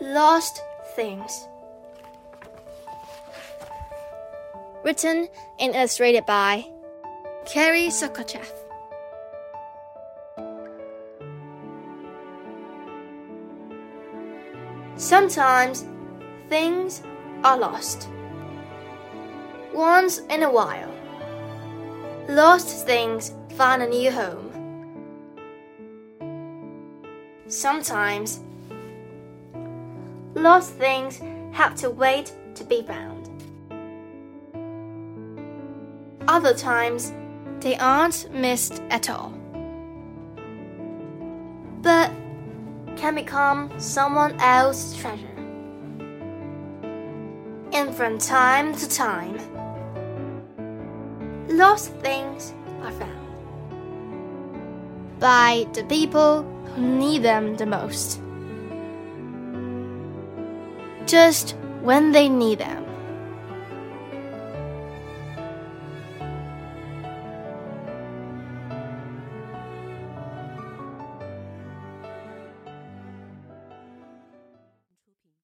Lost Things. Written and illustrated by Carey Sookocheff. Sometimes things are lost. Once in a while, lost things find a new home. Sometimes, lost things have to wait to be found. Other times, they aren't missed at all, but can become someone else's treasure. And from time to time, lost things are found by the people who need them the most. Just when they need them.